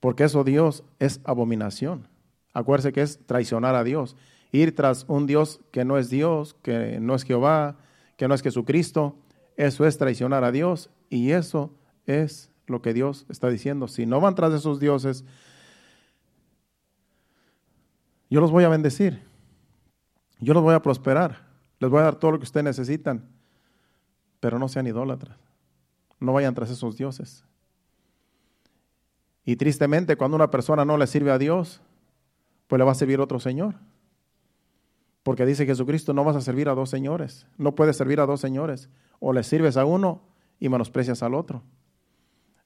Porque eso Dios es abominación. Acuérdese que es traicionar a Dios. Ir tras un Dios que no es Dios, que no es Jehová, que no es Jesucristo, eso es traicionar a Dios y eso es lo que Dios está diciendo. Si no van tras esos dioses, yo los voy a bendecir, yo los voy a prosperar, les voy a dar todo lo que ustedes necesitan, pero no sean idólatras, no vayan tras esos dioses. Y tristemente cuando una persona no le sirve a Dios, pues le va a servir otro Señor. Porque dice Jesucristo, no vas a servir a dos señores, no puedes servir a dos señores. O le sirves a uno y menosprecias al otro.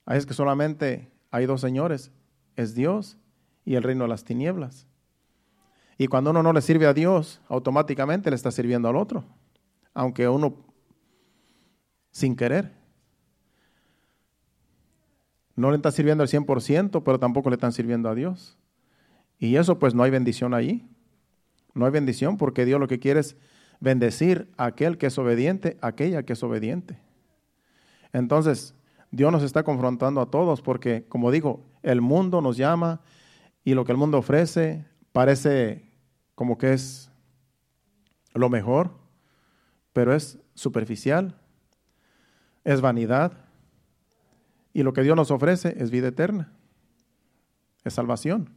Ahí es que solamente hay dos señores, es Dios y el reino de las tinieblas. Y cuando uno no le sirve a Dios, automáticamente le está sirviendo al otro, aunque uno sin querer. No le está sirviendo al 100%, pero tampoco le están sirviendo a Dios. Y eso pues no hay bendición ahí. No hay bendición porque Dios lo que quiere es bendecir a aquel que es obediente, a aquella que es obediente. Entonces, Dios nos está confrontando a todos porque, como digo, el mundo nos llama y lo que el mundo ofrece parece como que es lo mejor, pero es superficial, es vanidad. Y lo que Dios nos ofrece es vida eterna, es salvación.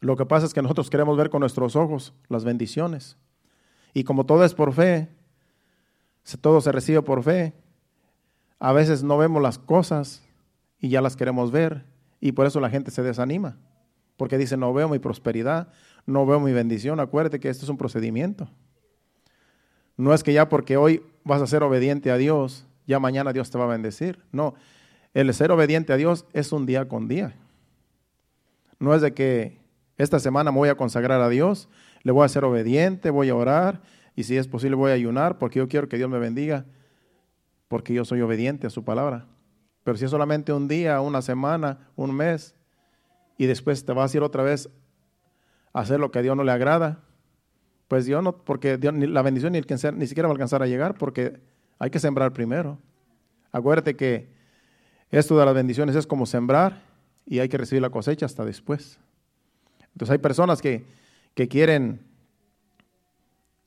Lo que pasa es que nosotros queremos ver con nuestros ojos las bendiciones. Y como todo es por fe, todo se recibe por fe, a veces no vemos las cosas y ya las queremos ver y por eso la gente se desanima, porque dice, no veo mi prosperidad, no veo mi bendición. Acuérdate que esto es un procedimiento. No es que ya porque hoy vas a ser obediente a Dios, ya mañana Dios te va a bendecir. No, el ser obediente a Dios es un día con día. No es de que esta semana me voy a consagrar a Dios, le voy a ser obediente, voy a orar y si es posible voy a ayunar porque yo quiero que Dios me bendiga porque yo soy obediente a su palabra. Pero si es solamente un día, una semana, un mes, y después te vas a ir otra vez a hacer lo que a Dios no le agrada, pues Dios no, porque la bendición ni, ni siquiera va a alcanzar a llegar porque hay que sembrar primero. Acuérdate que esto de las bendiciones es como sembrar y hay que recibir la cosecha hasta después. Entonces hay personas que, que quieren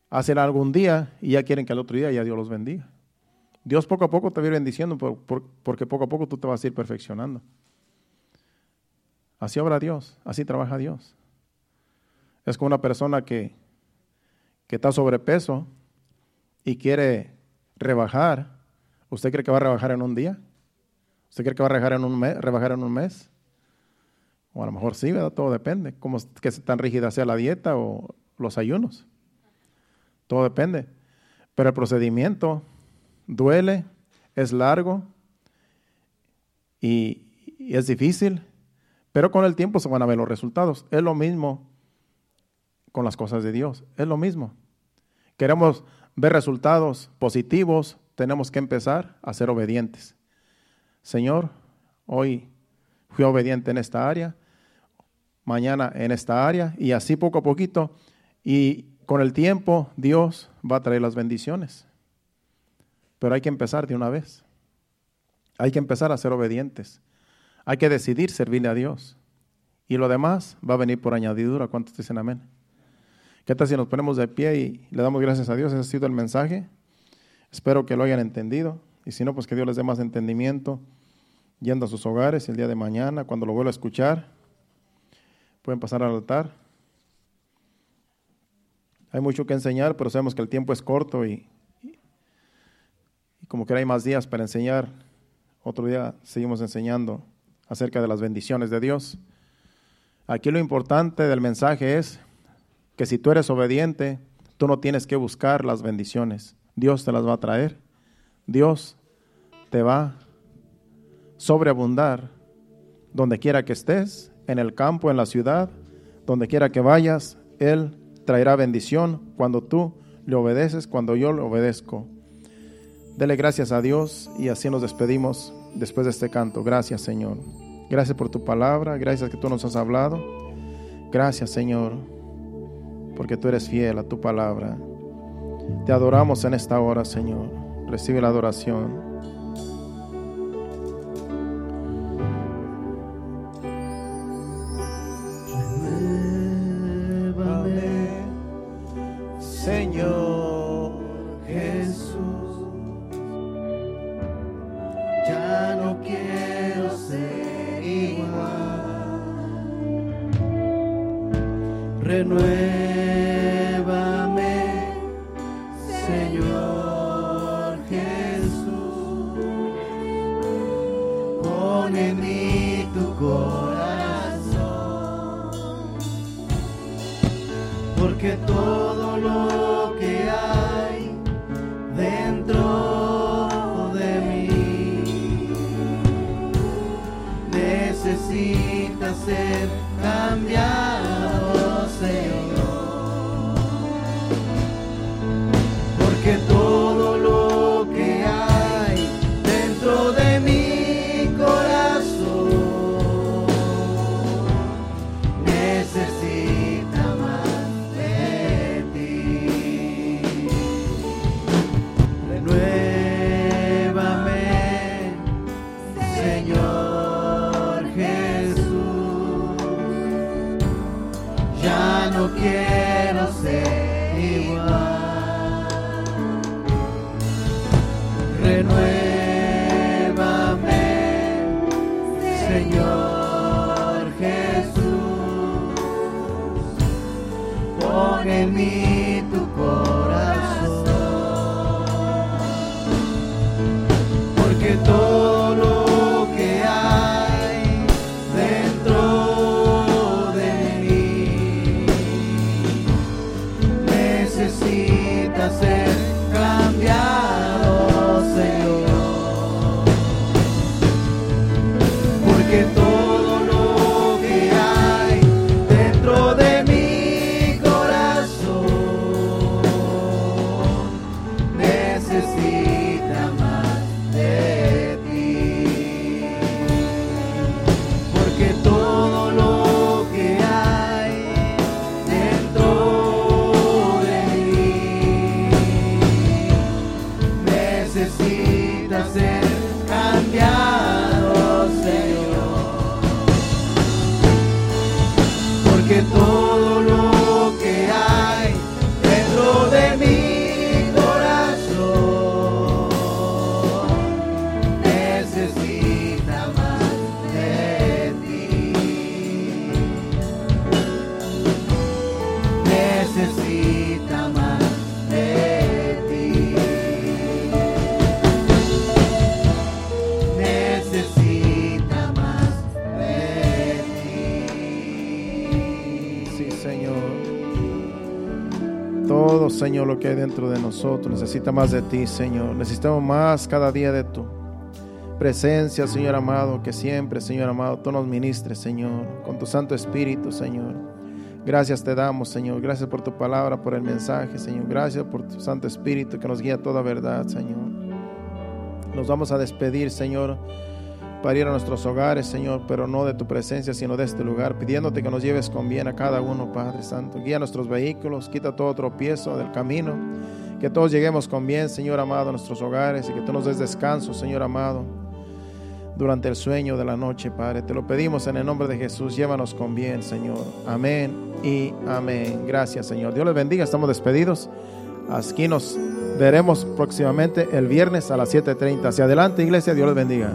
hacer algún día y ya quieren que al otro día ya Dios los bendiga. Dios poco a poco te va a ir bendiciendo porque poco a poco tú te vas a ir perfeccionando. Así obra Dios, así trabaja Dios. Es como una persona que, que está sobrepeso y quiere rebajar. ¿Usted cree que va a rebajar en un día? ¿Usted cree que va a rebajar en un mes? Rebajar en un mes? O a lo mejor sí, ¿verdad? Todo depende. Cómo que tan rígida sea la dieta o los ayunos. Todo depende. Pero el procedimiento duele, es largo y, es difícil, pero con el tiempo se van a ver los resultados. Es lo mismo con las cosas de Dios, es lo mismo. Queremos ver resultados positivos, tenemos que empezar a ser obedientes. Señor, hoy fui obediente en esta área, mañana en esta área, y así poco a poquito, y con el tiempo Dios va a traer las bendiciones. Pero hay que empezar de una vez. Hay que empezar a ser obedientes. Hay que decidir servirle a Dios. Y lo demás va a venir por añadidura. ¿Cuántos dicen amén? ¿Qué tal si nos ponemos de pie y le damos gracias a Dios? Ese ha sido el mensaje. Espero que lo hayan entendido. Y si no, pues que Dios les dé más entendimiento yendo a sus hogares el día de mañana, cuando lo vuelva a escuchar. Pueden pasar al altar. Hay mucho que enseñar, pero sabemos que el tiempo es corto y como que hay más días para enseñar, otro día seguimos enseñando acerca de las bendiciones de Dios. Aquí lo importante del mensaje es que si tú eres obediente, tú no tienes que buscar las bendiciones. Dios te las va a traer. Dios te va sobreabundar donde quiera que estés, en el campo, en la ciudad, donde quiera que vayas, Él traerá bendición cuando tú le obedeces, cuando yo le obedezco. Dele gracias a Dios y así nos despedimos después de este canto. Gracias Señor. Gracias por tu palabra, gracias que tú nos has hablado. Gracias Señor, porque tú eres fiel a tu palabra. Te adoramos en esta hora, Señor. Recibe la adoración. Necesita ser cambiado, Señor. Necesita ser Señor, lo que hay dentro de nosotros necesita más de ti, Señor. Necesitamos más cada día de tu presencia, Señor amado, que siempre, Señor amado, tú nos ministres, Señor, con tu Santo Espíritu, Señor. Gracias te damos, Señor. Gracias por tu palabra, por el mensaje, Señor. Gracias por tu Santo Espíritu que nos guía a toda verdad, Señor. Nos vamos a despedir, Señor, para ir a nuestros hogares, Señor, pero no de tu presencia, sino de este lugar, pidiéndote que nos lleves con bien a cada uno, Padre Santo. Guía nuestros vehículos, quita todo tropiezo del camino, que todos lleguemos con bien, Señor amado, a nuestros hogares y que tú nos des descanso, Señor amado, durante el sueño de la noche, Padre. Te lo pedimos en el nombre de Jesús, llévanos con bien, Señor. Amén y amén. Gracias, Señor. Dios les bendiga, estamos despedidos. Aquí nos veremos próximamente el viernes a las 7.30. Hacia adelante, iglesia, Dios les bendiga.